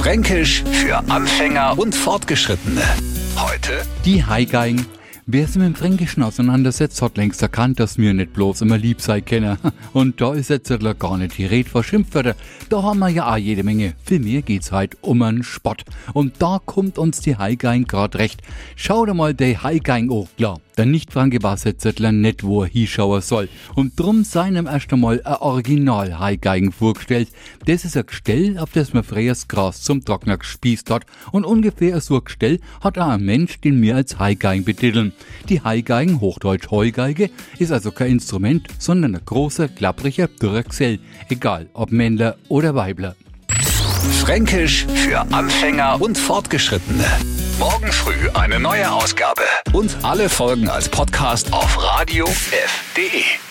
Fränkisch für Anfänger und Fortgeschrittene. Heute Die Haigeigen. Wer sich mit dem Fränkischen auseinandersetzt, hat längst erkannt, dass mir nicht bloß immer lieb sei können. Und da ist jetzt gar nicht die Rede vor Schimpfwörter. Da haben wir ja auch jede Menge. Für mir geht's halt um einen Spott. Und da kommt uns die Haigeigen grad recht. Schau dir mal die Haigeigen auch klar. Der Nicht-Franke weiß jetzt nicht, wo er hinschauen soll. Und drum seinem erst einmal ein Original Haigeigen vorgestellt. Das ist ein Gestell, auf das man das Gras zum Trockner gespießt hat. Und ungefähr so ein Gestell hat auch ein Mensch, den wir als Haigeigen betiteln. Die Haigeigen, hochdeutsch Heugeige, ist also kein Instrument, sondern ein großer, klappriger, dürrer Gesell. Egal, ob Männler oder Weibler. Fränkisch für Anfänger und Fortgeschrittene. Morgen früh eine neue Ausgabe. Und alle Folgen als Podcast auf radiof.de.